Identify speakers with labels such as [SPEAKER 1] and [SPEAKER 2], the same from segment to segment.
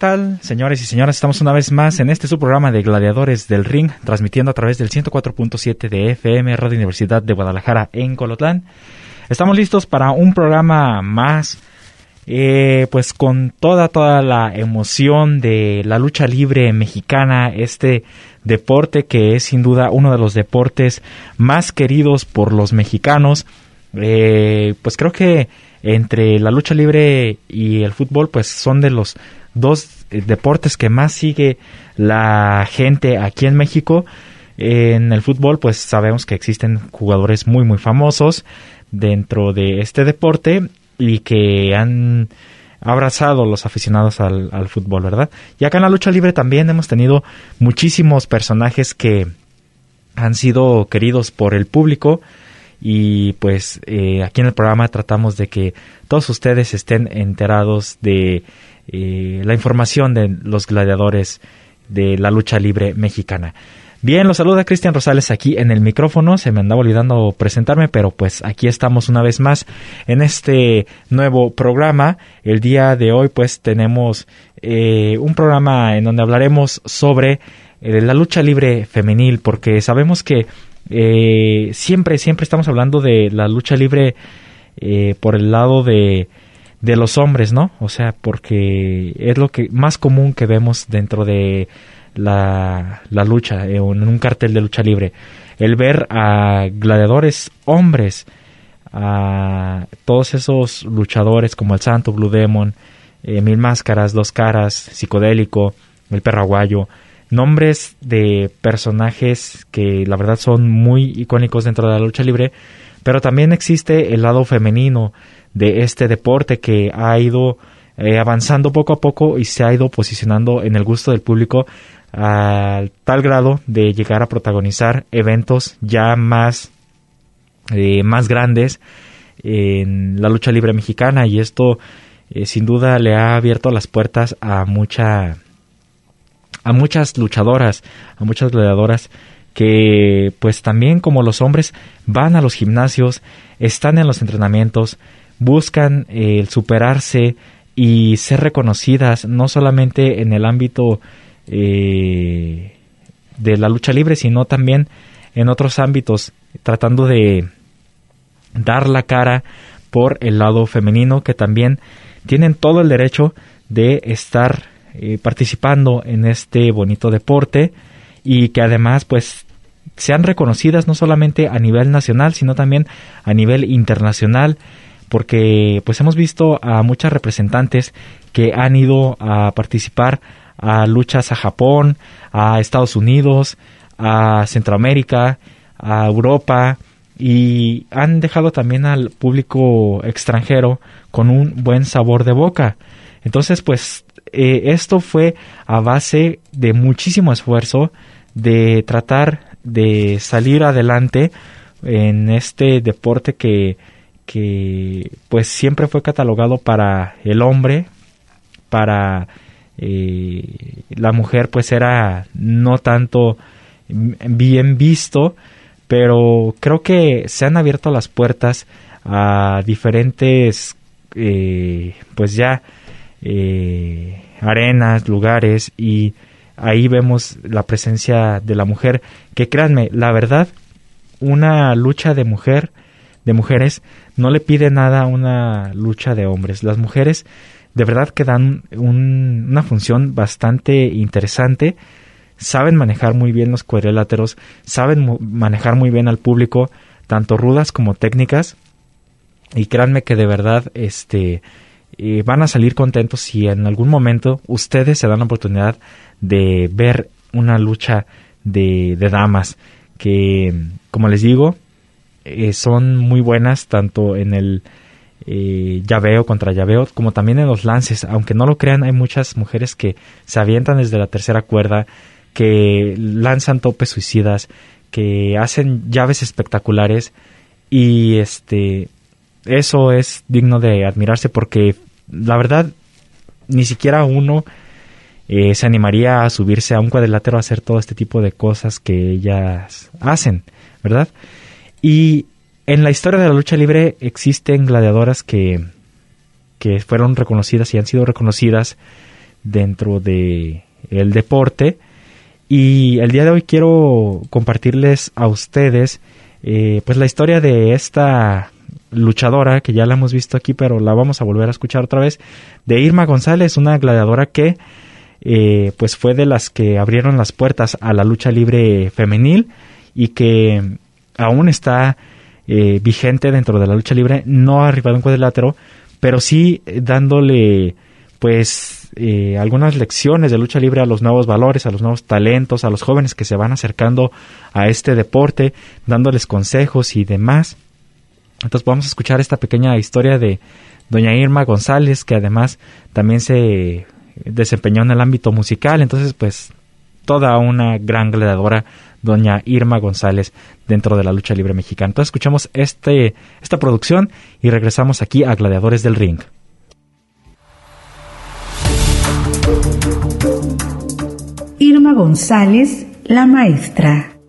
[SPEAKER 1] Tal, señores y señoras? Estamos una vez más en este su programa de Gladiadores del Ring, transmitiendo a través del 104.7 de FM Radio Universidad de Guadalajara en Colotlán. Estamos listos para un programa más, eh, pues con toda, toda la emoción de la lucha libre mexicana, este deporte que es sin duda uno de los deportes más queridos por los mexicanos. Eh, pues creo que entre la lucha libre y el fútbol, pues son de los dos eh, deportes que más sigue la gente aquí en México. En el fútbol, pues sabemos que existen jugadores muy, muy famosos dentro de este deporte y que han abrazado los aficionados al, al, fútbol, ¿verdad? Y acá en la lucha libre también hemos tenido muchísimos personajes que han sido queridos por el público y pues eh, aquí en el programa tratamos de que todos ustedes estén enterados de eh, la información de los gladiadores de la lucha libre mexicana. Bien, los saluda Cristian Rosales aquí en el micrófono. Se me andaba olvidando presentarme, pero pues aquí estamos una vez más en este nuevo programa. El día de hoy pues tenemos eh, un programa en donde hablaremos sobre eh, la lucha libre femenil, porque sabemos que eh, siempre, siempre estamos hablando de la lucha libre eh, por el lado de, de los hombres, ¿no? O sea, porque es lo que más común que vemos dentro de la, la lucha, eh, en un cartel de lucha libre. El ver a gladiadores hombres, a todos esos luchadores como el Santo, Blue Demon, eh, Mil Máscaras, Dos Caras, Psicodélico, El Perraguayo, nombres de personajes que la verdad son muy icónicos dentro de la lucha libre, pero también existe el lado femenino de este deporte que ha ido eh, avanzando poco a poco y se ha ido posicionando en el gusto del público a tal grado de llegar a protagonizar eventos ya más, eh, más grandes en la lucha libre mexicana. Y esto eh, sin duda le ha abierto las puertas a mucha a muchas luchadoras, a muchas gladiadoras que pues también como los hombres van a los gimnasios, están en los entrenamientos, buscan el superarse y ser reconocidas no solamente en el ámbito eh, de la lucha libre, sino también en otros ámbitos, tratando de dar la cara por el lado femenino, que también tienen todo el derecho de estar eh, participando en este bonito deporte y que además pues sean reconocidas no solamente a nivel nacional sino también a nivel internacional porque pues hemos visto a muchas representantes que han ido a participar a luchas a Japón, a Estados Unidos, a Centroamérica, a Europa y han dejado también al público extranjero con un buen sabor de boca. Entonces, pues eh, esto fue a base de muchísimo esfuerzo de tratar de salir adelante en este deporte que que pues siempre fue catalogado para el hombre, para eh, la mujer pues era no tanto bien visto, pero creo que se han abierto las puertas a diferentes eh, pues ya eh, arenas, lugares y ahí vemos la presencia de la mujer, que créanme, la verdad, una lucha de mujer, de mujeres, no le pide nada a una lucha de hombres. Las mujeres de verdad que dan una función bastante interesante, saben manejar muy bien los cuadriláteros, saben manejar muy bien al público, tanto rudas como técnicas, y créanme que de verdad este van a salir contentos si en algún momento ustedes se dan la oportunidad de ver una lucha de, de damas que como les digo eh, son muy buenas tanto en el eh, llaveo contra llaveo como también en los lances. Aunque no lo crean hay muchas mujeres que se avientan desde la tercera cuerda que lanzan topes suicidas que hacen llaves espectaculares y este eso es digno de admirarse porque la verdad ni siquiera uno eh, se animaría a subirse a un cuadrilátero a hacer todo este tipo de cosas que ellas hacen, ¿verdad? Y en la historia de la lucha libre existen gladiadoras que, que fueron reconocidas y han sido reconocidas dentro de el deporte y el día de hoy quiero compartirles a ustedes eh, pues la historia de esta luchadora que ya la hemos visto aquí, pero la vamos a volver a escuchar otra vez, de Irma González, una gladiadora que eh, pues fue de las que abrieron las puertas a la lucha libre femenil y que aún está eh, vigente dentro de la lucha libre, no arribado en cuadrilátero, pero sí dándole pues eh, algunas lecciones de lucha libre a los nuevos valores, a los nuevos talentos, a los jóvenes que se van acercando a este deporte, dándoles consejos y demás. Entonces vamos a escuchar esta pequeña historia de doña Irma González, que además también se desempeñó en el ámbito musical, entonces pues toda una gran gladiadora, doña Irma González, dentro de la lucha libre mexicana. Entonces escuchamos este, esta producción y regresamos aquí a Gladiadores del Ring.
[SPEAKER 2] Irma González, la maestra.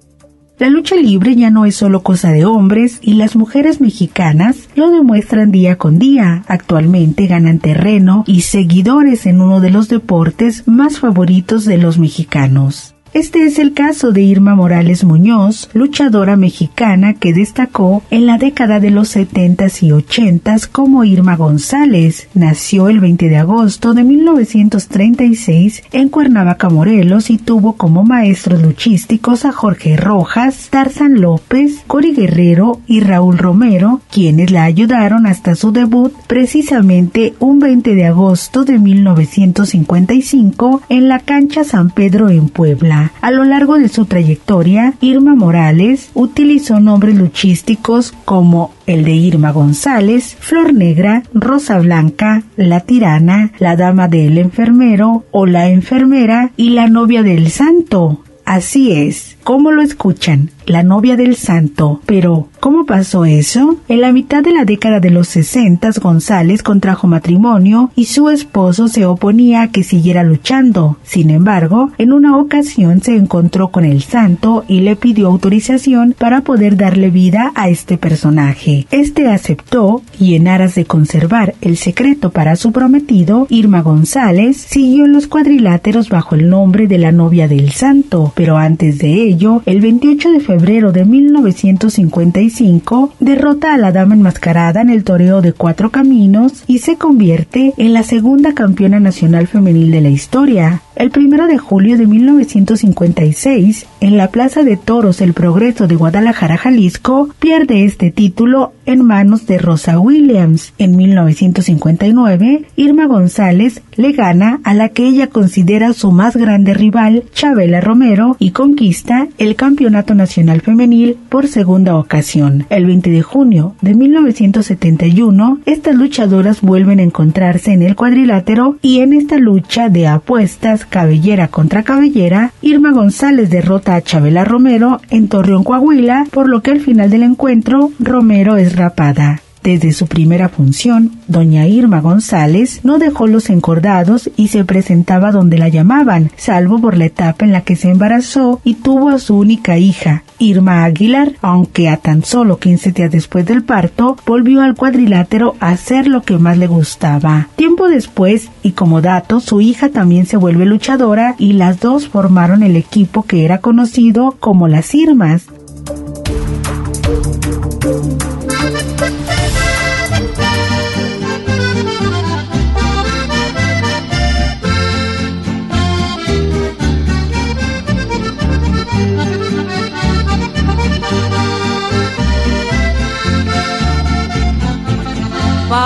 [SPEAKER 2] La lucha libre ya no es solo cosa de hombres y las mujeres mexicanas lo demuestran día con día. Actualmente ganan terreno y seguidores en uno de los deportes más favoritos de los mexicanos. Este es el caso de Irma Morales Muñoz, luchadora mexicana que destacó en la década de los 70s y 80s como Irma González. Nació el 20 de agosto de 1936 en Cuernavaca, Morelos y tuvo como maestros luchísticos a Jorge Rojas, Tarzan López, Cori Guerrero y Raúl Romero, quienes la ayudaron hasta su debut precisamente un 20 de agosto de 1955 en la cancha San Pedro en Puebla. A lo largo de su trayectoria, Irma Morales utilizó nombres luchísticos como el de Irma González, Flor Negra, Rosa Blanca, La Tirana, la Dama del Enfermero o la Enfermera y la Novia del Santo. Así es, como lo escuchan, la novia del santo. Pero, ¿cómo pasó eso? En la mitad de la década de los sesentas, González contrajo matrimonio y su esposo se oponía a que siguiera luchando. Sin embargo, en una ocasión se encontró con el santo y le pidió autorización para poder darle vida a este personaje. Este aceptó y en aras de conservar el secreto para su prometido, Irma González siguió los cuadriláteros bajo el nombre de la novia del santo, pero antes de ello, el 28 de febrero de 1955, derrota a la dama enmascarada en el toreo de cuatro caminos y se convierte en la segunda campeona nacional femenil de la historia. El primero de julio de 1956, en la Plaza de Toros El Progreso de Guadalajara, Jalisco, pierde este título en manos de Rosa Williams. En 1959, Irma González le gana a la que ella considera su más grande rival, Chabela Romero, y conquista el Campeonato Nacional Femenil por segunda ocasión. El 20 de junio de 1971, estas luchadoras vuelven a encontrarse en el cuadrilátero y en esta lucha de apuestas cabellera contra cabellera, Irma González derrota a Chabela Romero en Torreón, Coahuila, por lo que al final del encuentro Romero es rapada. Desde su primera función, doña Irma González no dejó los encordados y se presentaba donde la llamaban, salvo por la etapa en la que se embarazó y tuvo a su única hija, Irma Aguilar, aunque a tan solo 15 días después del parto, volvió al cuadrilátero a hacer lo que más le gustaba. Tiempo después, y como dato, su hija también se vuelve luchadora y las dos formaron el equipo que era conocido como las Irmas.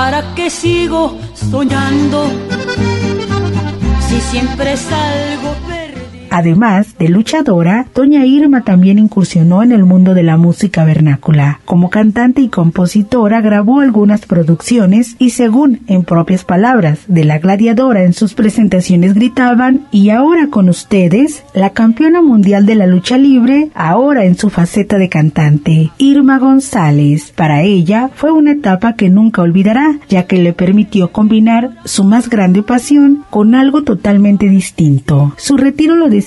[SPEAKER 3] ¿Para qué sigo soñando si siempre salgo
[SPEAKER 2] Además de luchadora, Doña Irma también incursionó en el mundo de la música vernácula. Como cantante y compositora grabó algunas producciones y según en propias palabras de la gladiadora en sus presentaciones gritaban y ahora con ustedes la campeona mundial de la lucha libre ahora en su faceta de cantante, Irma González. Para ella fue una etapa que nunca olvidará ya que le permitió combinar su más grande pasión con algo totalmente distinto. Su retiro lo decidió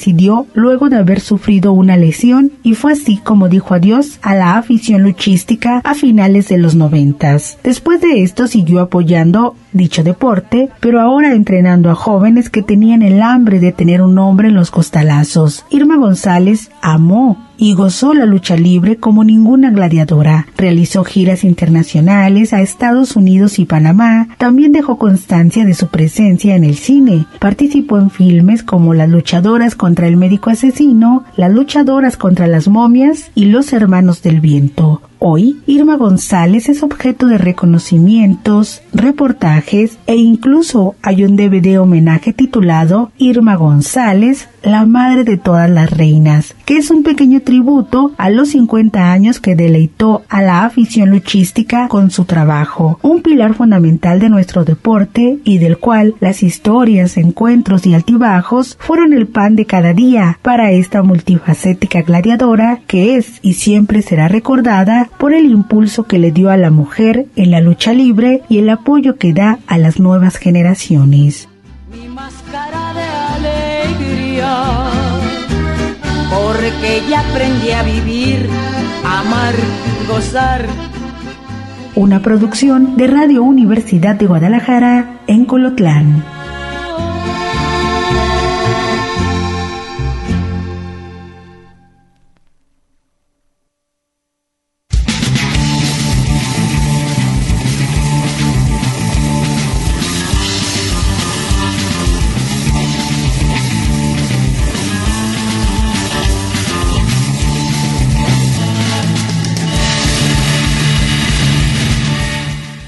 [SPEAKER 2] luego de haber sufrido una lesión y fue así como dijo adiós a la afición luchística a finales de los noventas. Después de esto siguió apoyando dicho deporte, pero ahora entrenando a jóvenes que tenían el hambre de tener un nombre en los costalazos. Irma González amó y gozó la lucha libre como ninguna gladiadora. Realizó giras internacionales a Estados Unidos y Panamá. También dejó constancia de su presencia en el cine. Participó en filmes como Las luchadoras contra el médico asesino, Las luchadoras contra las momias y Los hermanos del viento. Hoy, Irma González es objeto de reconocimientos, reportajes e incluso hay un DVD homenaje titulado Irma González, la madre de todas las reinas, que es un pequeño tributo a los 50 años que deleitó a la afición luchística con su trabajo, un pilar fundamental de nuestro deporte y del cual las historias, encuentros y altibajos fueron el pan de cada día para esta multifacética gladiadora que es y siempre será recordada por el impulso que le dio a la mujer en la lucha libre y el apoyo que da a las nuevas generaciones.
[SPEAKER 3] Mi máscara de alegría, porque ya aprendí a vivir, amar, gozar.
[SPEAKER 2] Una producción de Radio Universidad de Guadalajara en Colotlán.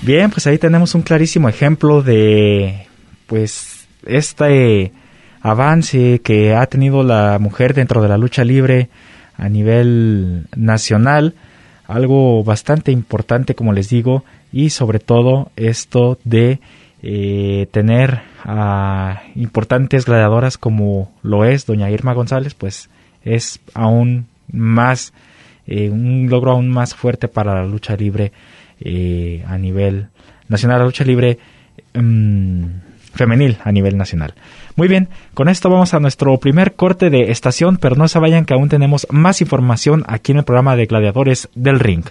[SPEAKER 1] Bien, pues ahí tenemos un clarísimo ejemplo de pues este avance que ha tenido la mujer dentro de la lucha libre a nivel nacional, algo bastante importante como les digo y sobre todo esto de eh, tener a importantes gladiadoras como lo es doña Irma González pues es aún más eh, un logro aún más fuerte para la lucha libre eh, a nivel nacional, la lucha libre mm, femenil a nivel nacional. Muy bien, con esto vamos a nuestro primer corte de estación, pero no se vayan que aún tenemos más información aquí en el programa de Gladiadores del Ring.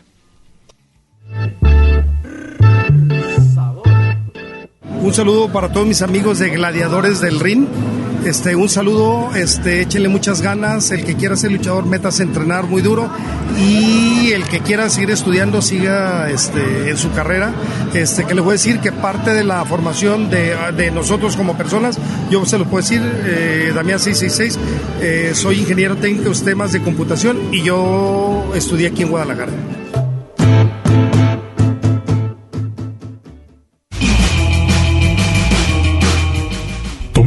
[SPEAKER 4] Un saludo para todos mis amigos de Gladiadores del Ring este, un saludo, este, échenle muchas ganas. El que quiera ser luchador, metas a entrenar muy duro. Y el que quiera seguir estudiando, siga este, en su carrera. Este, que les voy a decir que parte de la formación de, nosotros como personas, yo se lo puedo decir, eh, Damián 666, eh, soy ingeniero técnico en temas de computación y yo estudié aquí en Guadalajara.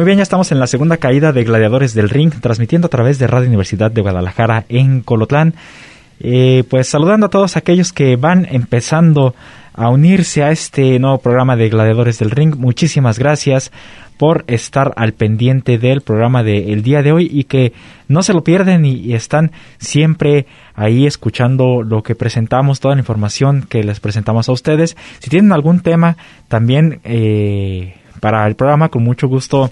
[SPEAKER 1] Muy bien, ya estamos en la segunda caída de Gladiadores del Ring, transmitiendo a través de Radio Universidad de Guadalajara en Colotlán. Eh, pues saludando a todos aquellos que van empezando a unirse a este nuevo programa de Gladiadores del Ring. Muchísimas gracias por estar al pendiente del programa del día de hoy y que no se lo pierden y, están siempre ahí escuchando lo que presentamos, toda la información que les presentamos a ustedes. Si tienen algún tema también eh, para el programa, con mucho gusto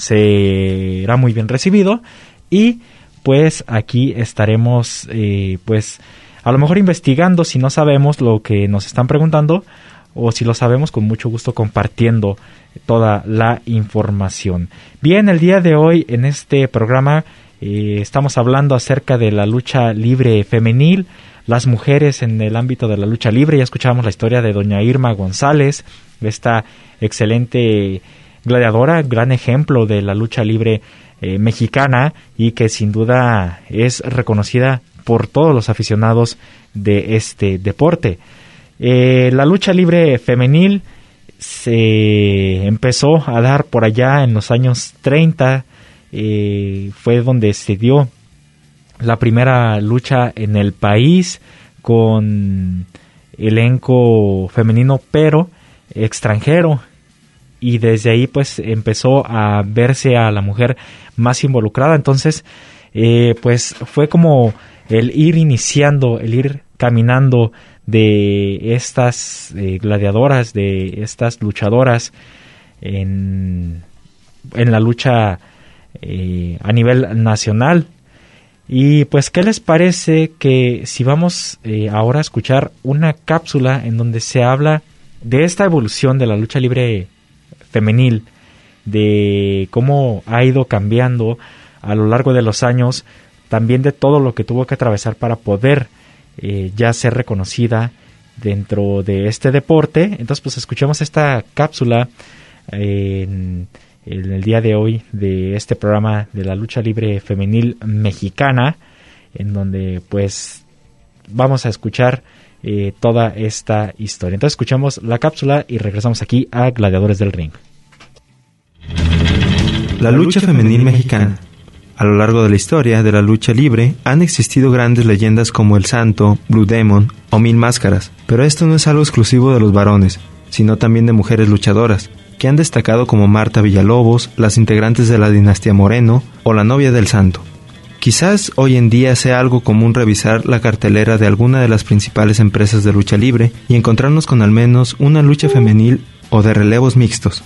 [SPEAKER 1] será muy bien recibido y pues aquí estaremos eh, pues a lo mejor investigando si no sabemos lo que nos están preguntando o si lo sabemos con mucho gusto compartiendo toda la información. Bien, el día de hoy en este programa eh, estamos hablando acerca de la lucha libre femenil, las mujeres en el ámbito de la lucha libre. Ya escuchamos la historia de doña Irma González, esta excelente gladiadora, gran ejemplo de la lucha libre eh, mexicana y que sin duda es reconocida por todos los aficionados de este deporte. Eh, la lucha libre femenil se empezó a dar por allá en los años 30, eh, fue donde se dio la primera lucha en el país con elenco femenino pero extranjero y desde ahí pues empezó a verse a la mujer más involucrada entonces eh, pues fue como el ir iniciando, el ir caminando de estas eh, gladiadoras, de estas luchadoras en, en la lucha eh, a nivel nacional. Y pues, ¿qué les parece que si vamos eh, ahora a escuchar una cápsula en donde se habla de esta evolución de la lucha libre femenil, de cómo ha ido cambiando a lo largo de los años, también de todo lo que tuvo que atravesar para poder eh, ya ser reconocida dentro de este deporte. Entonces, pues escuchemos esta cápsula en, el día de hoy de este programa de la lucha libre femenil mexicana, en donde pues vamos a escuchar eh, toda esta historia. Entonces escuchamos la cápsula y regresamos aquí a Gladiadores del Ring.
[SPEAKER 5] La lucha femenil mexicana a lo largo de la historia de la lucha libre han existido grandes leyendas como el Santo, Blue Demon o Mil Máscaras, pero esto no es algo exclusivo de los varones, sino también de mujeres luchadoras, que han destacado como Marta Villalobos, las integrantes de la dinastía Moreno o la novia del Santo. Quizás hoy en día sea algo común revisar la cartelera de alguna de las principales empresas de lucha libre y encontrarnos con al menos una lucha femenil o de relevos mixtos,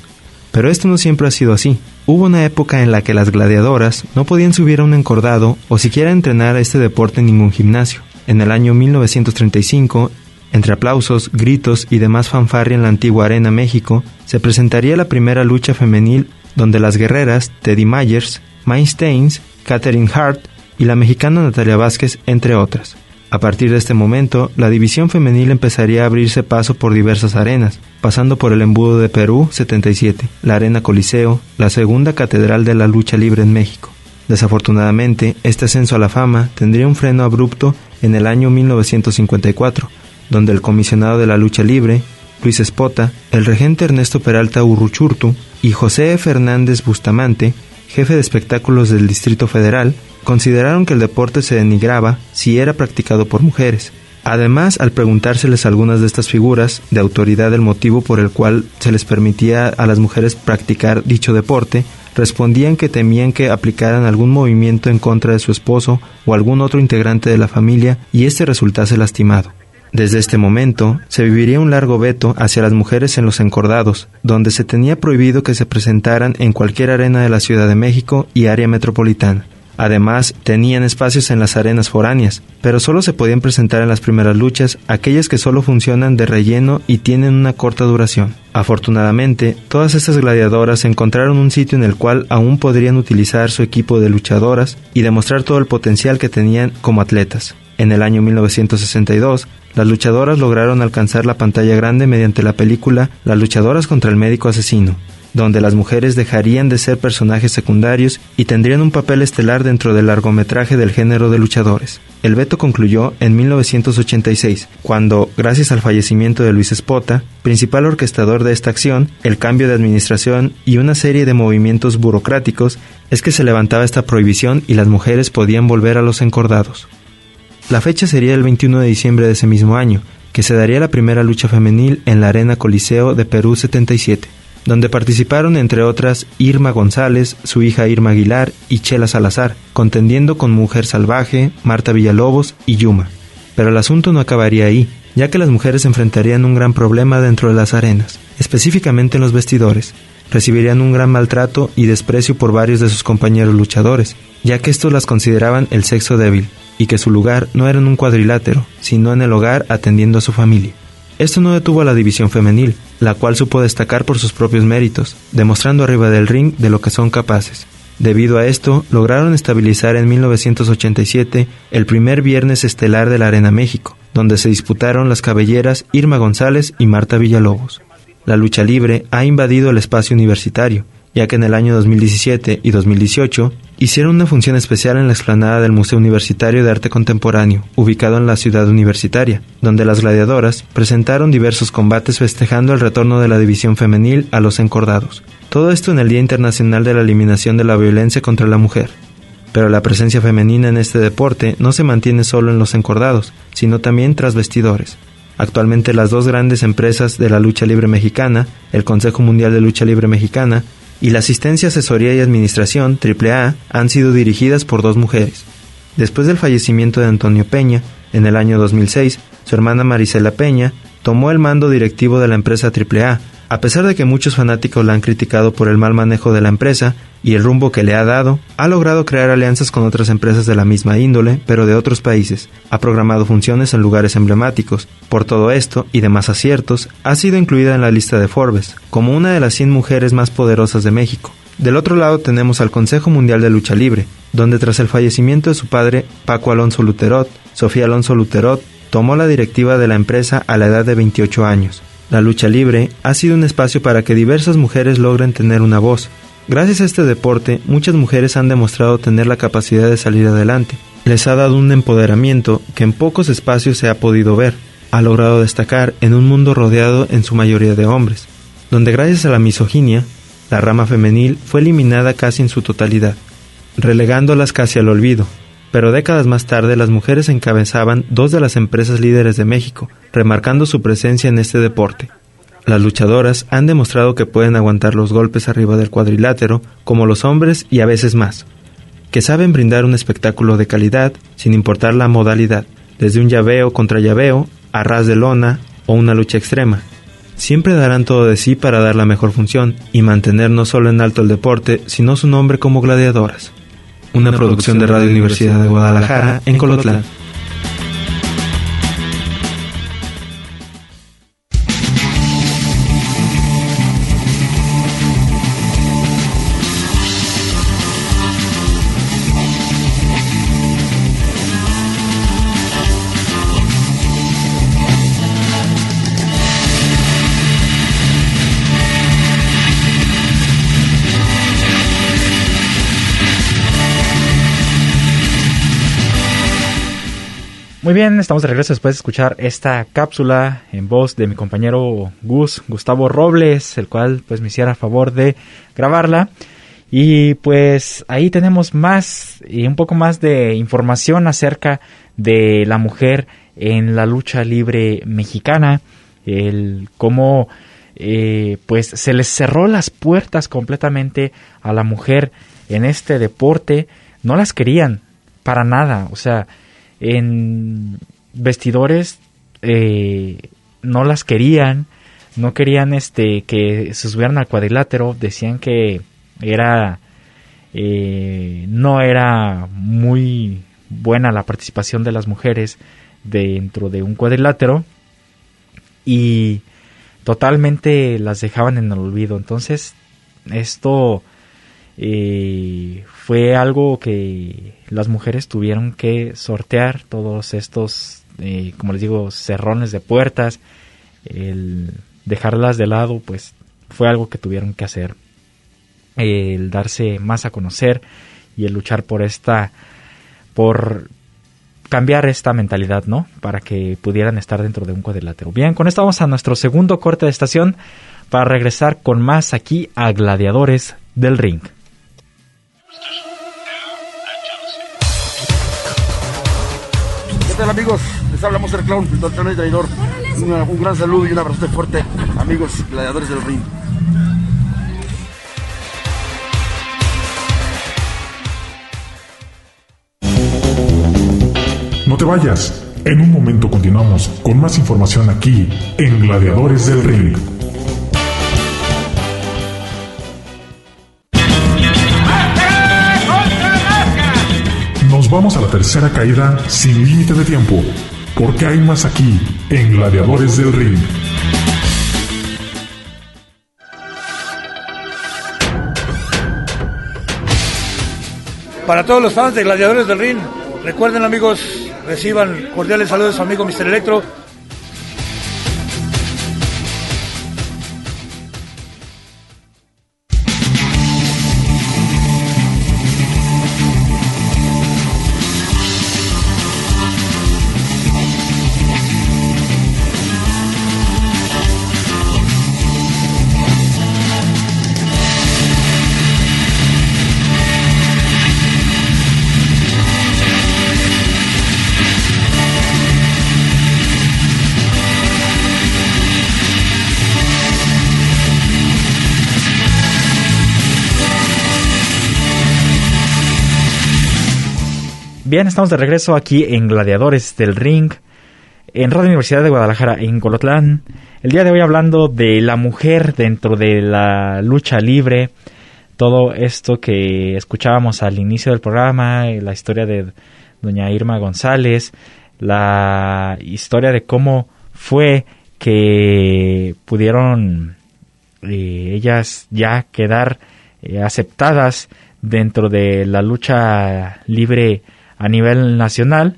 [SPEAKER 5] pero esto no siempre ha sido así. Hubo una época en la que las gladiadoras no podían subir a un encordado o siquiera entrenar a este deporte en ningún gimnasio. En el año 1935, entre aplausos, gritos y demás fanfarria en la antigua Arena México, se presentaría la primera lucha femenil donde las guerreras Teddy Myers, Mike Staines, Catherine Hart y la mexicana Natalia Vázquez, entre otras. A partir de este momento, la división femenil empezaría a abrirse paso por diversas arenas, pasando por el Embudo de Perú 77, la Arena Coliseo, la segunda catedral de la lucha libre en México. Desafortunadamente, este ascenso a la fama tendría un freno abrupto en el año 1954, donde el comisionado de la lucha libre, Luis Espota, el regente Ernesto Peralta Urruchurtu y José Fernández Bustamante, jefe de espectáculos del Distrito Federal, consideraron que el deporte se denigraba si era practicado por mujeres. Además, al preguntárseles algunas de estas figuras de autoridad el motivo por el cual se les permitía a las mujeres practicar dicho deporte, respondían que temían que aplicaran algún movimiento en contra de su esposo o algún otro integrante de la familia y éste resultase lastimado. Desde este momento, se viviría un largo veto hacia las mujeres en los encordados, donde se tenía prohibido que se presentaran en cualquier arena de la Ciudad de México y área metropolitana. Además, tenían espacios en las arenas foráneas, pero solo se podían presentar en las primeras luchas aquellas que solo funcionan de relleno y tienen una corta duración. Afortunadamente, todas estas gladiadoras encontraron un sitio en el cual aún podrían utilizar su equipo de luchadoras y demostrar todo el potencial que tenían como atletas. En el año 1962, las luchadoras lograron alcanzar la pantalla grande mediante la película Las luchadoras contra el médico asesino, donde las mujeres dejarían de ser personajes secundarios y tendrían un papel estelar dentro del largometraje del género de luchadores. El veto concluyó en 1986, cuando, gracias al fallecimiento de Luis Espota, principal orquestador de esta acción, el cambio de administración y una serie de movimientos burocráticos, es que se levantaba esta prohibición y las mujeres podían volver a los encordados. La fecha sería el 21 de diciembre de ese mismo año, que se daría la primera lucha femenil en la Arena Coliseo de Perú 77 donde participaron entre otras Irma González, su hija Irma Aguilar y Chela Salazar, contendiendo con Mujer Salvaje, Marta Villalobos y Yuma. Pero el asunto no acabaría ahí, ya que las mujeres enfrentarían un gran problema dentro de las arenas, específicamente en los vestidores. Recibirían un gran maltrato y desprecio por varios de sus compañeros luchadores, ya que estos las consideraban el sexo débil, y que su lugar no era en un cuadrilátero, sino en el hogar atendiendo a su familia. Esto no detuvo a la división femenil, la cual supo destacar por sus propios méritos, demostrando arriba del ring de lo que son capaces. Debido a esto, lograron estabilizar en 1987 el primer viernes estelar de la Arena México, donde se disputaron las cabelleras Irma González y Marta Villalobos. La lucha libre ha invadido el espacio universitario, ya que en el año 2017 y 2018 hicieron una función especial en la explanada del Museo Universitario de Arte Contemporáneo, ubicado en la ciudad universitaria, donde las gladiadoras presentaron diversos combates festejando el retorno de la división femenil a los encordados. Todo esto en el Día Internacional de la Eliminación de la Violencia contra la Mujer. Pero la presencia femenina en este deporte no se mantiene solo en los encordados, sino también tras vestidores. Actualmente las dos grandes empresas de la lucha libre mexicana, el Consejo Mundial de Lucha Libre Mexicana y la asistencia, asesoría y administración AAA han sido dirigidas por dos mujeres. Después del fallecimiento de Antonio Peña, en el año 2006, su hermana Marisela Peña tomó el mando directivo de la empresa AAA, a pesar de que muchos fanáticos la han criticado por el mal manejo de la empresa y el rumbo que le ha dado, ha logrado crear alianzas con otras empresas de la misma índole, pero de otros países. Ha programado funciones en lugares emblemáticos. Por todo esto y demás aciertos, ha sido incluida en la lista de Forbes, como una de las 100 mujeres más poderosas de México. Del otro lado tenemos al Consejo Mundial de Lucha Libre, donde tras el fallecimiento de su padre, Paco Alonso Luterot, Sofía Alonso Luterot tomó la directiva de la empresa a la edad de 28 años. La lucha libre ha sido un espacio para que diversas mujeres logren tener una voz. Gracias a este deporte, muchas mujeres han demostrado tener la capacidad de salir adelante. Les ha dado un empoderamiento que en pocos espacios se ha podido ver. Ha logrado destacar en un mundo rodeado en su mayoría de hombres, donde gracias a la misoginia, la rama femenil fue eliminada casi en su totalidad, relegándolas casi al olvido, pero décadas más tarde las mujeres encabezaban dos de las empresas líderes de México, remarcando su presencia en este deporte. Las luchadoras han demostrado que pueden aguantar los golpes arriba del cuadrilátero como los hombres y a veces más, que saben brindar un espectáculo de calidad sin importar la modalidad, desde un llaveo contra llaveo, a ras de lona o una lucha extrema. Siempre darán todo de sí para dar la mejor función y mantener no solo en alto el deporte, sino su nombre como gladiadoras una, producción de Radio Universidad de Guadalajara en Colotlán.
[SPEAKER 1] Muy bien, estamos de regreso después de escuchar esta cápsula en voz de mi compañero Gus, Gustavo Robles, el cual pues me hiciera favor de grabarla. Y pues ahí tenemos más y un poco más de información acerca de la mujer en la lucha libre mexicana, el cómo eh, pues se les cerró las puertas completamente a la mujer en este deporte, no las querían para nada, o sea, en vestidores eh, no las querían, no querían este que se subieran al cuadrilátero, decían que era eh, no era muy buena la participación de las mujeres dentro de un cuadrilátero y totalmente las dejaban en el olvido. Entonces, esto eh, fue algo que las mujeres tuvieron que sortear todos estos, eh, como les digo, cerrones de puertas, el dejarlas de lado, pues fue algo que tuvieron que hacer. el darse más a conocer y el luchar por esta, por cambiar esta mentalidad, ¿no? Para que pudieran estar dentro de un cuadrilátero. Bien, con esto vamos a nuestro segundo corte de estación para regresar con más aquí a Gladiadores del Ring.
[SPEAKER 6] ¿Qué tal amigos? Les hablamos del clown, el doctor y traidor. un gran saludo y un abrazo fuerte, amigos gladiadores del ring.
[SPEAKER 7] No te vayas. En un momento continuamos con más información aquí en Gladiadores del Ring. Vamos a la tercera caída sin límite de tiempo, porque hay más aquí en Gladiadores del Ring.
[SPEAKER 8] Para todos los fans de Gladiadores del Ring, recuerden amigos Reciban cordiales saludos de su amigo Mr. Electro.
[SPEAKER 1] Bien, estamos de regreso aquí en Gladiadores del Ring, en Radio Universidad de Guadalajara, en Colotlán. El día de hoy hablando de la mujer dentro de la lucha libre, todo esto que escuchábamos al inicio del programa, la historia de doña Irma González, la historia de cómo fue que pudieron eh, ellas ya quedar eh, aceptadas dentro de la lucha libre a nivel nacional,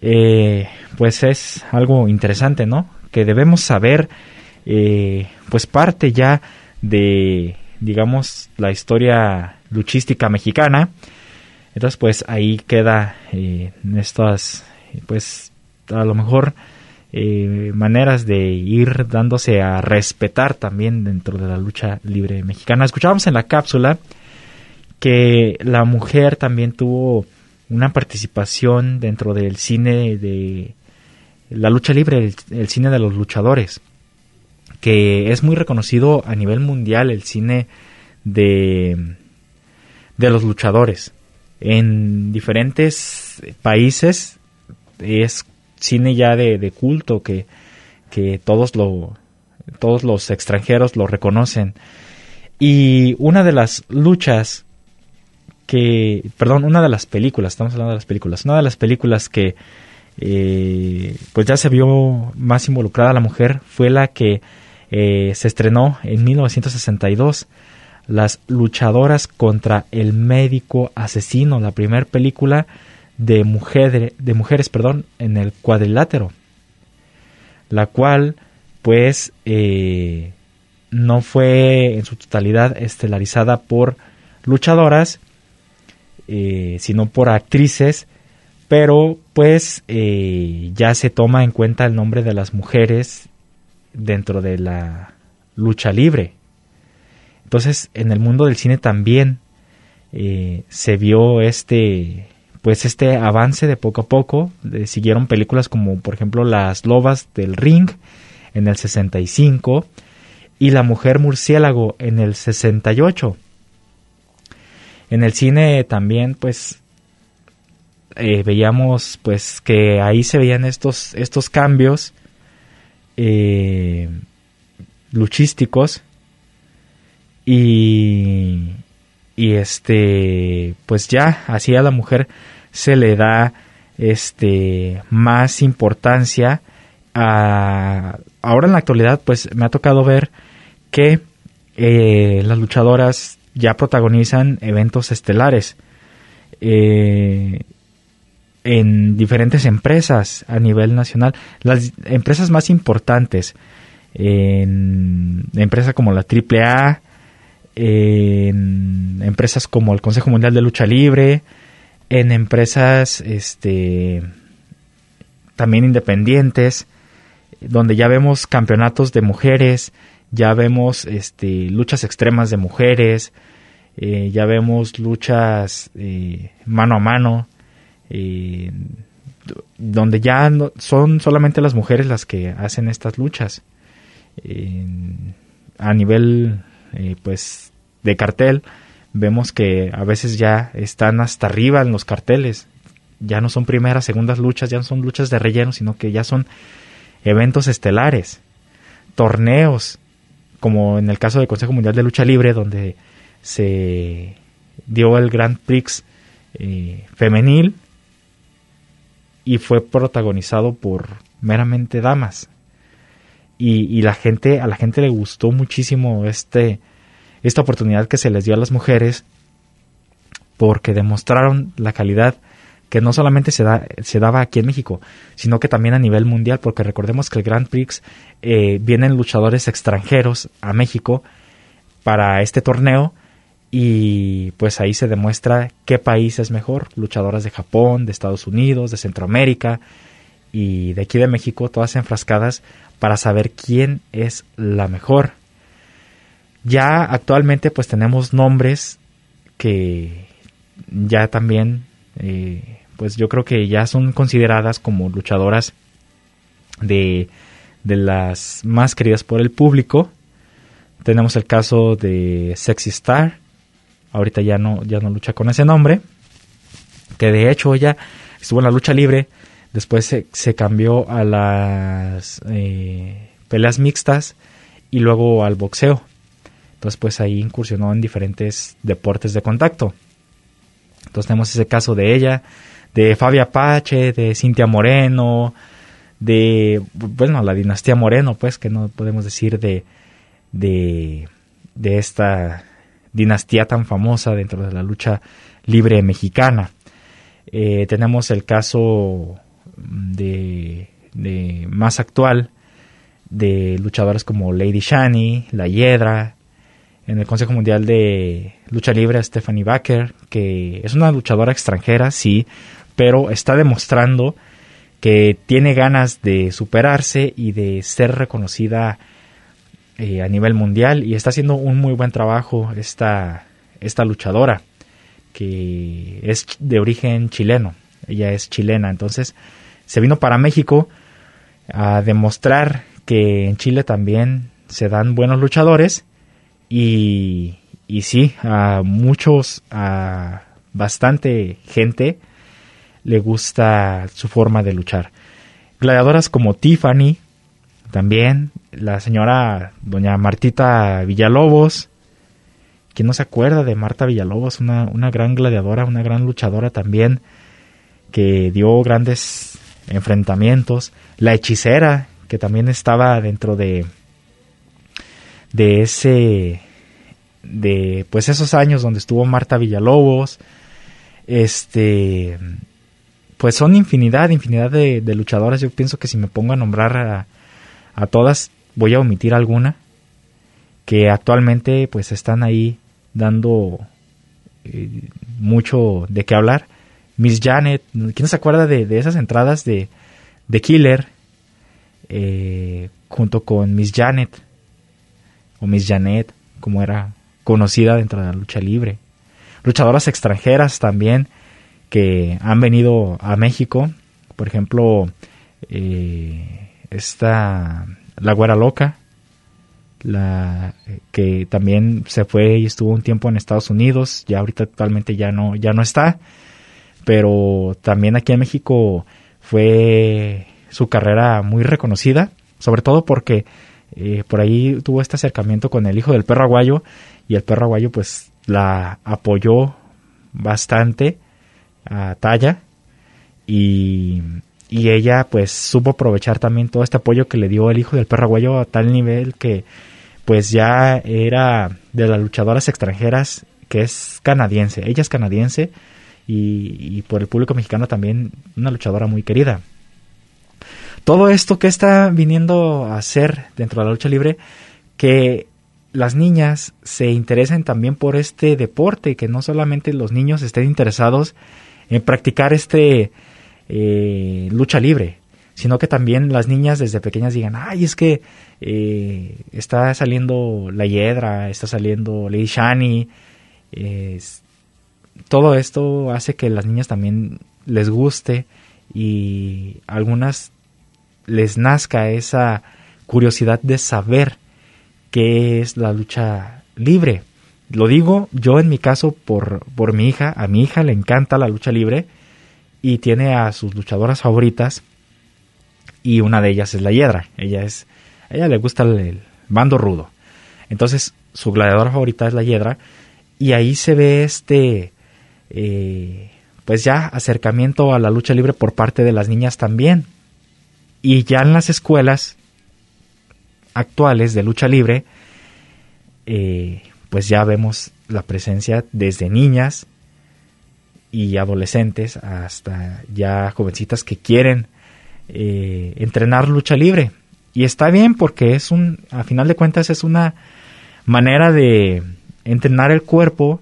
[SPEAKER 1] eh, pues es algo interesante, ¿no? Que debemos saber, eh, pues parte ya de, digamos, la historia luchística mexicana. Entonces, pues ahí queda eh, estas, pues a lo mejor maneras de ir dándose a respetar también dentro de la lucha libre mexicana. Escuchábamos en la cápsula que la mujer también tuvo una participación dentro del cine de la lucha libre, el, cine de los luchadores, que es muy reconocido a nivel mundial el cine de, de los luchadores. En diferentes países es cine ya de, culto que, que todos lo todos los extranjeros lo reconocen. Y una de las luchas perdón, una de las películas, estamos hablando de las películas, una de las películas que eh, pues ya se vio más involucrada la mujer fue la que eh, se estrenó en 1962, Las luchadoras contra el médico asesino, la primera película de, mujer, de mujeres perdón, en el cuadrilátero, la cual pues eh, no fue en su totalidad estelarizada por luchadoras, eh, sino por actrices, pero pues eh, ya se toma en cuenta el nombre de las mujeres dentro de la lucha libre. Entonces, en el mundo del cine también eh, se vio este pues este avance de poco a poco. siguieron películas como por ejemplo Las Lobas del Ring en el 65 y La Mujer Murciélago en el 68. En el cine también, pues, eh, veíamos, pues, que ahí se veían estos, estos cambios eh, luchísticos y, y este, pues ya, así a la mujer se le da, este, más importancia ahora en la actualidad, pues, me ha tocado ver que eh, las luchadoras ya protagonizan eventos estelares eh, en diferentes empresas a nivel nacional. Las empresas más importantes, en empresas como la AAA, en empresas como el Consejo Mundial de Lucha Libre, en empresas este también independientes, donde ya vemos campeonatos de mujeres, ya vemos este luchas extremas de mujeres, eh, ya vemos luchas eh, mano a mano, eh, donde ya no, son solamente las mujeres las que hacen estas luchas. a nivel pues de cartel, vemos que a veces ya están hasta arriba en los carteles. Ya no son primeras, segundas luchas, ya no son luchas de relleno, sino que ya son eventos estelares, torneos, como en el caso del Consejo Mundial de Lucha Libre, donde se dio el Grand Prix eh, femenil y fue protagonizado por meramente damas. Y, la gente, a la gente le gustó muchísimo este, esta oportunidad que se les dio a las mujeres porque demostraron la calidad que no solamente se, da, se daba aquí en México, sino que también a nivel mundial, porque recordemos que el Grand Prix eh, vienen luchadores extranjeros a México para este torneo y pues ahí se demuestra qué país es mejor, luchadoras de Japón, de Estados Unidos, de Centroamérica y de aquí de México, todas enfrascadas para saber quién es la mejor. Ya actualmente pues tenemos nombres que ya también eh, pues yo creo que ya son consideradas como luchadoras de, de las más queridas por el público. Tenemos el caso de Sexy Star, ahorita ya no, ya no lucha con ese nombre, que de hecho ella estuvo en la lucha libre, después se, cambió a las eh, peleas mixtas y luego al boxeo. Entonces pues ahí incursionó en diferentes deportes de contacto. Entonces tenemos ese caso de ella, de Fabia Pache, de Cintia Moreno, de, bueno, la dinastía Moreno, pues, que no podemos decir de, de, de esta dinastía tan famosa dentro de la lucha libre mexicana. Eh, tenemos el caso de, de, más actual de luchadores como Lady Shani, La Hiedra, en el Consejo Mundial de Lucha Libre Stephanie Baker, que es una luchadora extranjera, sí, pero está demostrando que tiene ganas de superarse y de ser reconocida eh, a nivel mundial y está haciendo un muy buen trabajo esta, esta luchadora que es de origen chileno, ella es chilena, entonces se vino para México a demostrar que en Chile también se dan buenos luchadores y, y sí, a muchos, a bastante gente le gusta su forma de luchar. Gladiadoras como Tiffany, también la señora doña Martita Villalobos, quien no se acuerda de Marta Villalobos, una, una gran gladiadora, una gran luchadora también, que dio grandes enfrentamientos. La hechicera, que también estaba dentro de, de ese, de pues esos años donde estuvo Marta Villalobos, este, pues son infinidad, infinidad de, luchadoras. Yo pienso que si me pongo a nombrar a, todas voy a omitir alguna que actualmente pues están ahí dando eh, mucho de qué hablar. Miss Janet, ¿quién se acuerda de, esas entradas de, de Killer eh, junto con Miss Janet o Miss Janet, como era conocida dentro de la lucha libre? Luchadoras extranjeras también que han venido a México, por ejemplo, eh, está la güera loca, la que también se fue y estuvo un tiempo en Estados Unidos, ya ahorita actualmente ya no ya no está, pero también aquí en México fue su carrera muy reconocida, sobre todo porque eh, por ahí tuvo este acercamiento con el hijo del perro aguayo y el perro aguayo pues la apoyó bastante a Talla y y ella pues supo aprovechar también todo este apoyo que le dio el hijo del perro aguayo a tal nivel que pues ya era de las luchadoras extranjeras que es canadiense, ella es canadiense y, por el público mexicano también una luchadora muy querida. Todo esto que está viniendo a hacer dentro de la lucha libre, que las niñas se interesen también por este deporte, que no solamente los niños estén interesados en practicar este eh, lucha libre, sino que también las niñas desde pequeñas digan, ay, es que eh, está saliendo La Hiedra, está saliendo Lady Shani, todo esto hace que las niñas también les guste y algunas les nazca esa curiosidad de saber qué es la lucha libre. Lo digo yo en mi caso por, por mi hija. A mi hija le encanta la lucha libre y tiene a sus luchadoras favoritas y una de ellas es la Hiedra. Ella es, ella le gusta el, bando rudo. Entonces su gladiadora favorita es la Hiedra y ahí se ve este, eh, pues ya acercamiento a la lucha libre por parte de las niñas también. Y ya en las escuelas actuales de lucha libre, eh, pues ya vemos la presencia desde niñas y adolescentes hasta ya jovencitas que quieren eh, entrenar lucha libre. Y está bien porque es un, a final de cuentas es una manera de entrenar el cuerpo,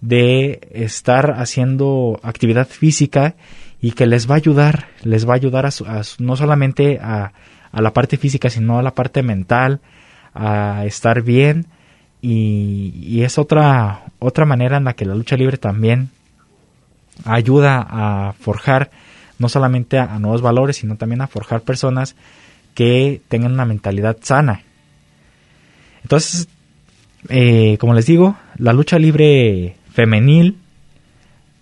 [SPEAKER 1] de estar haciendo actividad física y que les va a ayudar, les va a ayudar a, no solamente a, a, la parte física, sino a la parte mental, a estar bien y, es otra, otra manera en la que la lucha libre también ayuda a forjar no solamente a, nuevos valores, sino también a forjar personas que tengan una mentalidad sana. Entonces, eh, como les digo, la lucha libre femenil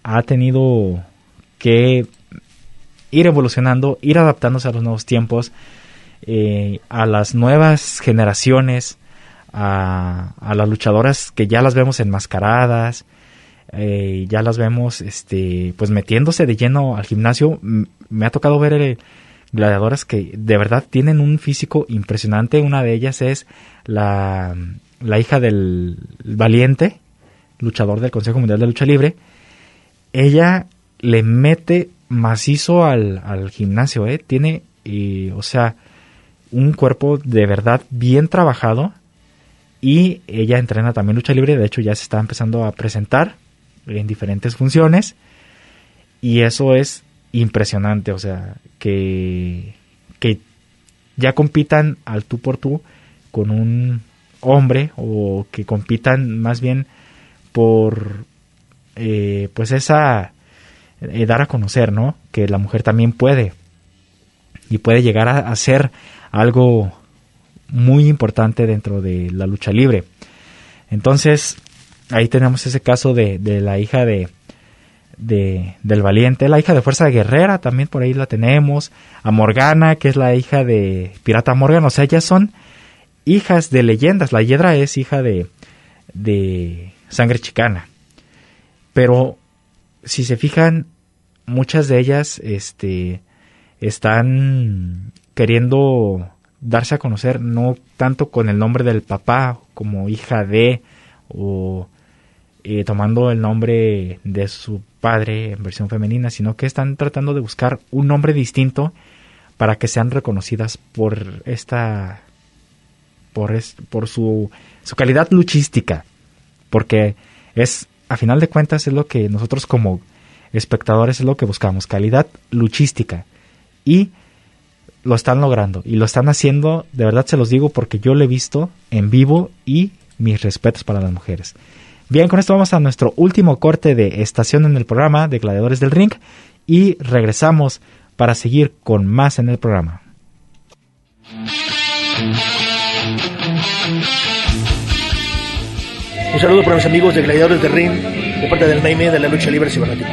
[SPEAKER 1] ha tenido que ir evolucionando, ir adaptándose a los nuevos tiempos, eh, a las nuevas generaciones, a, las luchadoras que ya las vemos enmascaradas, eh, ya las vemos este, pues metiéndose de lleno al gimnasio. me ha tocado ver eh, gladiadoras que de verdad tienen un físico impresionante. Una de ellas es la, la hija del valiente, luchador del Consejo Mundial de Lucha Libre. Ella le mete macizo al, al gimnasio, ¿eh? Tiene, o sea, un cuerpo de verdad bien trabajado y ella entrena también lucha libre, de hecho ya se está empezando a presentar en diferentes funciones y eso es impresionante, o sea, que, que ya compitan al tú por tú con un hombre o que compitan más bien por eh, pues esa eh, dar a conocer, ¿no? Que la mujer también puede y puede llegar a, ser algo muy importante dentro de la lucha libre. Entonces, ahí tenemos ese caso de, de la hija de, de, del valiente, la hija de Fuerza Guerrera, también por ahí la tenemos, a Morgana, que es la hija de Pirata Morgan, o sea, ellas son hijas de leyendas, la Hiedra es hija de, de Sangre Chicana, pero si se fijan, muchas de ellas este, están queriendo darse a conocer no tanto con el nombre del papá como hija de o eh, tomando el nombre de su padre en versión femenina, sino que están tratando de buscar un nombre distinto para que sean reconocidas por esta por, por su, su calidad luchística, porque es a final de cuentas es lo que nosotros como espectadores es lo que buscamos, calidad luchística. Y lo están logrando y lo están haciendo, de verdad se los digo porque yo lo he visto en vivo y mis respetos para las mujeres. Bien, con esto vamos a nuestro último corte de estación en el programa de Gladiadores del Ring y regresamos para seguir con más en el programa.
[SPEAKER 8] Un saludo para mis amigos de Gladiadores del Ring, de parte del Naime de la lucha libre cibernética.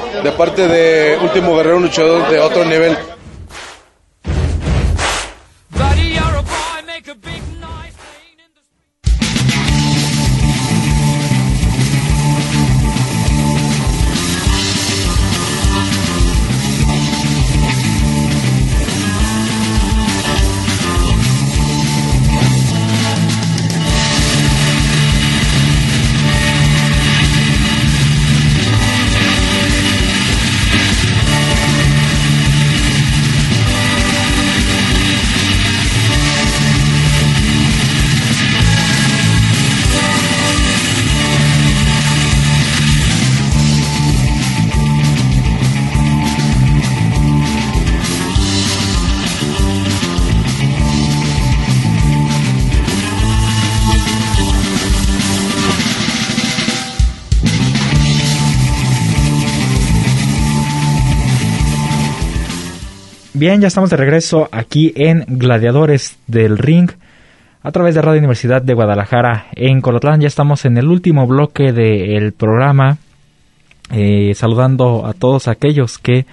[SPEAKER 9] de parte de Último Guerrero, luchador de otro nivel.
[SPEAKER 1] Bien, ya estamos de regreso aquí en Gladiadores del Ring a través de Radio Universidad de Guadalajara en Colotlán. Ya estamos en el último bloque del programa, eh, saludando a todos aquellos que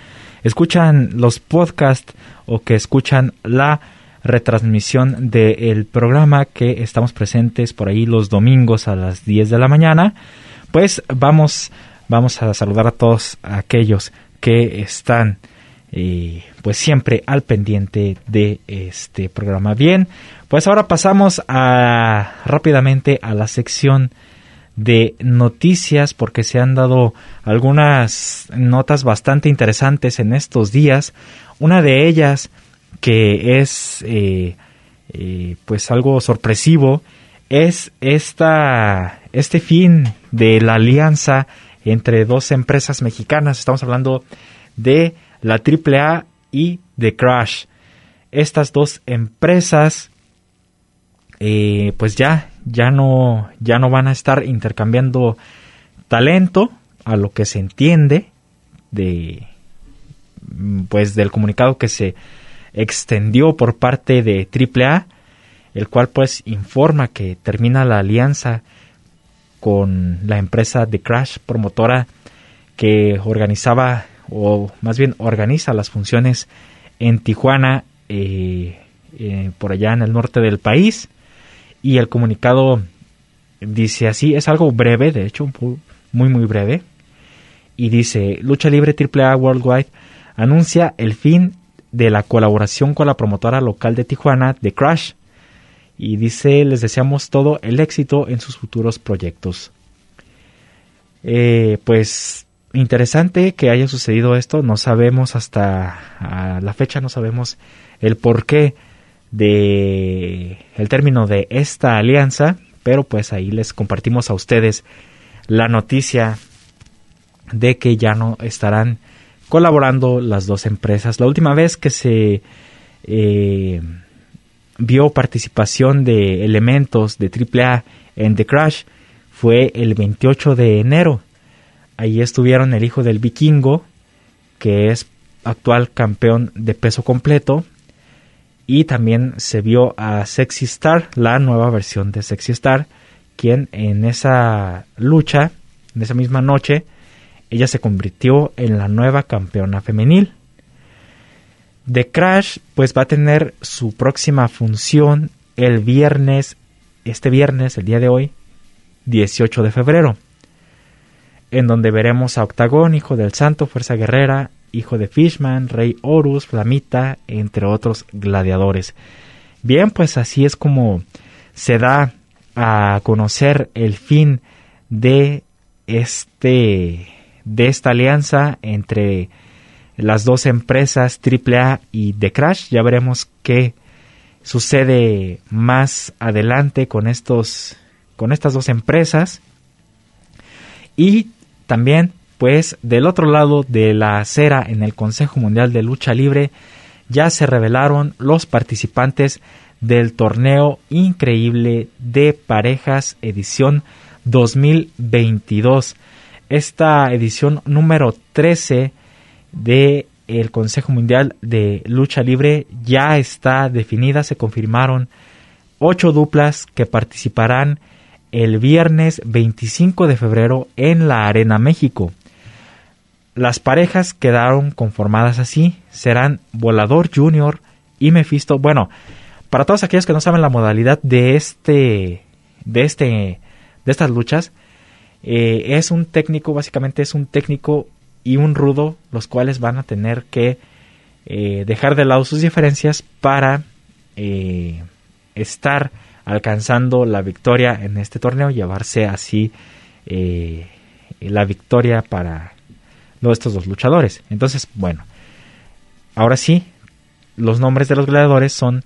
[SPEAKER 1] escuchan los podcasts o que escuchan la retransmisión del programa que estamos presentes por ahí los domingos a las 10 de la mañana. Pues vamos, vamos a saludar a todos aquellos que están y pues siempre al pendiente de este programa. Bien, pues ahora pasamos a rápidamente a la sección de noticias porque se han dado algunas notas bastante interesantes en estos días. Una de ellas que es eh, eh, pues algo sorpresivo es esta este fin de la alianza entre dos empresas mexicanas. Estamos hablando de la AAA y The Crash. Estas dos empresas eh, pues ya, ya no, ya no van a estar intercambiando talento a lo que se entiende de pues del comunicado que se extendió por parte de AAA, el cual pues informa que termina la alianza con la empresa The Crash promotora que organizaba o más bien organiza las funciones en Tijuana, eh, eh, por allá en el norte del país. Y el comunicado dice así, es algo breve, de hecho, muy muy breve. Y dice, Lucha Libre AAA Worldwide anuncia el fin de la colaboración con la promotora local de Tijuana, The Crash. Y dice, les deseamos todo el éxito en sus futuros proyectos. Eh, pues interesante que haya sucedido esto. No sabemos hasta la fecha, no sabemos el porqué de el término de esta alianza, pero pues ahí les compartimos a ustedes la noticia de que ya no estarán colaborando las dos empresas. La última vez que se eh, vio participación de elementos de AAA en The Crash fue el 28 de enero Ahí estuvieron el hijo del vikingo, que es actual campeón de peso completo. Y también se vio a Sexy Star, la nueva versión de Sexy Star, quien en esa lucha, en esa misma noche, ella se convirtió en la nueva campeona femenil. The Crash pues va a tener su próxima función el viernes, este viernes, el día de hoy, 18 de febrero en donde veremos a Octagón, hijo del Santo, Fuerza Guerrera, hijo de Fishman, Rey Horus, Flamita, entre otros gladiadores. Bien, pues así es como se da a conocer el fin de este de esta alianza entre las dos empresas AAA y The Crash. Ya veremos qué sucede más adelante con estos con estas dos empresas. Y también, pues, del otro lado de la acera en el Consejo Mundial de Lucha Libre, ya se revelaron los participantes del torneo increíble de parejas edición 2022. Esta edición número 13 de el Consejo Mundial de Lucha Libre ya está definida, se confirmaron ocho duplas que participarán el viernes 25 de febrero en la Arena México. las parejas quedaron conformadas así. Serán Volador Junior y Mephisto. Bueno, para todos aquellos que no saben la modalidad de este, de este, de estas luchas, eh, es un técnico, básicamente es un técnico y un rudo, los cuales van a tener que eh, dejar de lado sus diferencias para eh, estar alcanzando la victoria en este torneo, llevarse así la victoria para estos dos luchadores. Entonces, bueno, ahora sí, los nombres de los gladiadores son,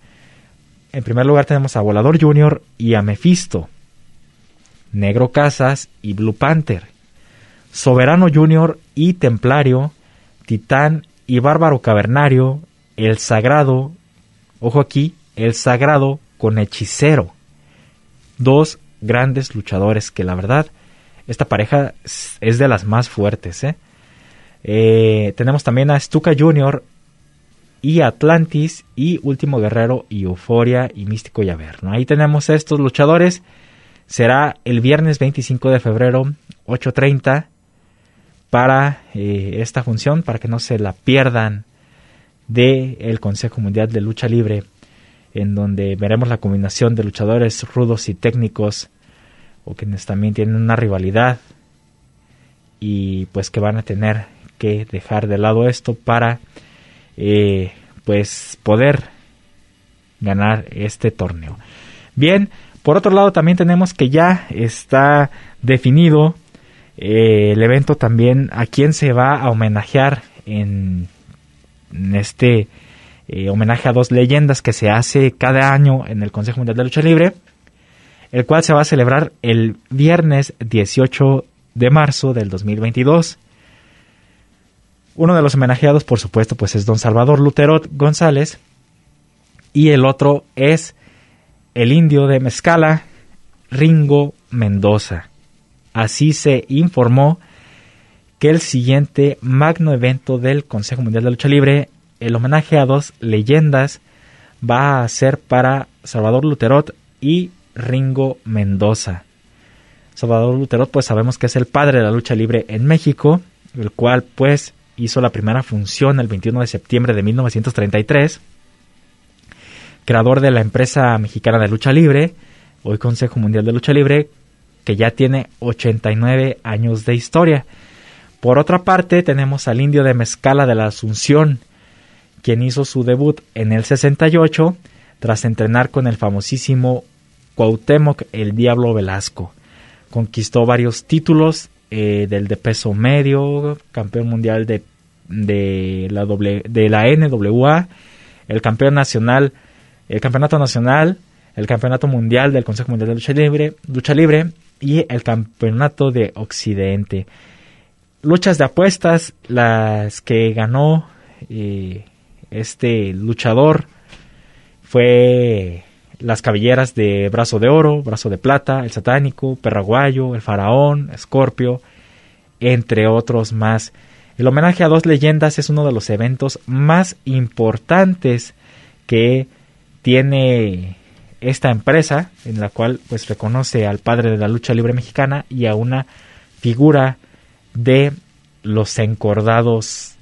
[SPEAKER 1] en primer lugar tenemos a Volador Junior y a Mephisto, Negro Casas y Blue Panther, Soberano Junior y Templario, Titán y Bárbaro Cavernario, El Sagrado, ojo aquí, El Sagrado con Hechicero. Dos grandes luchadores que la verdad, esta pareja es de las más fuertes. ¿eh? Eh, tenemos también a Stuka Jr. y Atlantis y Último Guerrero y Euforia y Místico Yaver. ¿no? Ahí tenemos estos luchadores. Será el viernes 25 de febrero 8.30 para eh, esta función, para que no se la pierdan del el Consejo Mundial de Lucha Libre, en donde veremos la combinación de luchadores rudos y técnicos, o quienes también tienen una rivalidad y pues que van a tener que dejar de lado esto para eh, pues poder ganar este torneo. Bien, por otro lado también tenemos que ya está definido eh, el evento también a quién se va a homenajear en, este eh, homenaje a dos leyendas que se hace cada año en el Consejo Mundial de Lucha Libre, el cual se va a celebrar el viernes 18 de marzo del 2022. Uno de los homenajeados, por supuesto, pues es don Salvador Luterot González. Y el otro es el indio de Mezcala, Ringo Mendoza. Así se informó que el siguiente magno evento del Consejo Mundial de Lucha Libre, el homenaje a dos leyendas, va a ser para Salvador Luterot y Ringo Mendoza. Salvador Luterot, pues sabemos que es el padre de la lucha libre en México, el cual pues hizo la primera función el 21 de septiembre de 1933, creador de la empresa mexicana de lucha libre, hoy Consejo Mundial de Lucha Libre, que ya tiene 89 años de historia. Por otra parte, tenemos al indio de Mezcala de la Asunción, quien hizo su debut en el 68 tras entrenar con el famosísimo Cuauhtémoc el Diablo Velasco. Conquistó varios títulos eh, del de peso medio, campeón mundial de, de, la doble, de la NWA, el campeón nacional, el campeonato nacional, el campeonato mundial del Consejo Mundial de Lucha Libre, Lucha Libre y el campeonato de Occidente. Luchas de apuestas, las que ganó eh, este luchador fue las cabelleras de Brazo de Oro, Brazo de Plata, El Satánico, Perraguayo, El Faraón, Escorpio, entre otros más. El homenaje a dos leyendas es uno de los eventos más importantes que tiene esta empresa, en la cual pues reconoce al padre de la lucha libre mexicana y a una figura de los encordados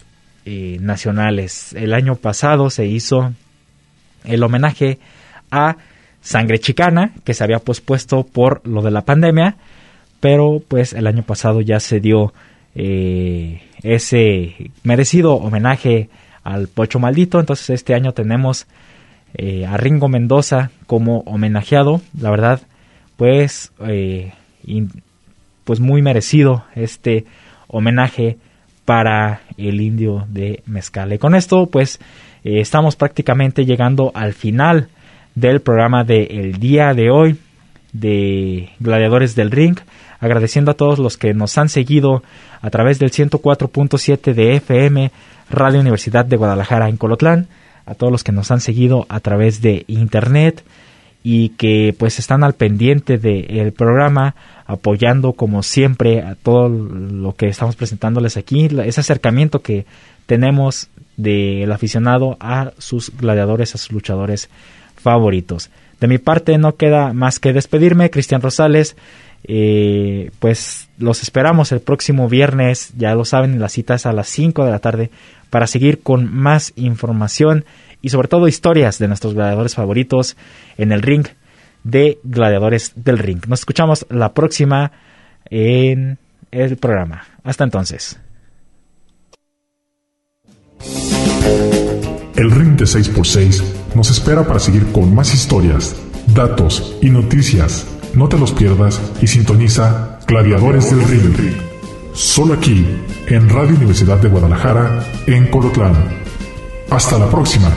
[SPEAKER 1] eh, nacionales. El año pasado se hizo el homenaje a Sangre Chicana, que se había pospuesto por lo de la pandemia, pero pues el año pasado ya se dio eh, ese merecido homenaje al Pocho Maldito, entonces este año tenemos eh, a Ringo Mendoza como homenajeado, la verdad, pues, pues muy merecido este homenaje para el indio de Mezcal. Y con esto, pues, estamos prácticamente llegando al final del programa del el día de hoy de Gladiadores del Ring, agradeciendo a todos los que nos han seguido a través del 104.7 de FM Radio Universidad de Guadalajara en Colotlán, a todos los que nos han seguido a través de internet y que pues están al pendiente del programa apoyando como siempre a todo lo que estamos presentándoles aquí, ese acercamiento que tenemos del aficionado a sus gladiadores, a sus luchadores favoritos. De mi parte no queda más que despedirme, Cristian Rosales. Eh, pues los esperamos el próximo viernes, ya lo saben, la cita es a las 5 de la tarde para seguir con más información y sobre todo historias de nuestros gladiadores favoritos en el ring de Gladiadores del Ring. Nos escuchamos la próxima en el programa. Hasta entonces.
[SPEAKER 7] El ring de 6x6 nos espera para seguir con más historias, datos y noticias. No te los pierdas y sintoniza Gladiadores del Ring. Solo aquí, en Radio Universidad de Guadalajara, en Colotlán. Hasta la próxima.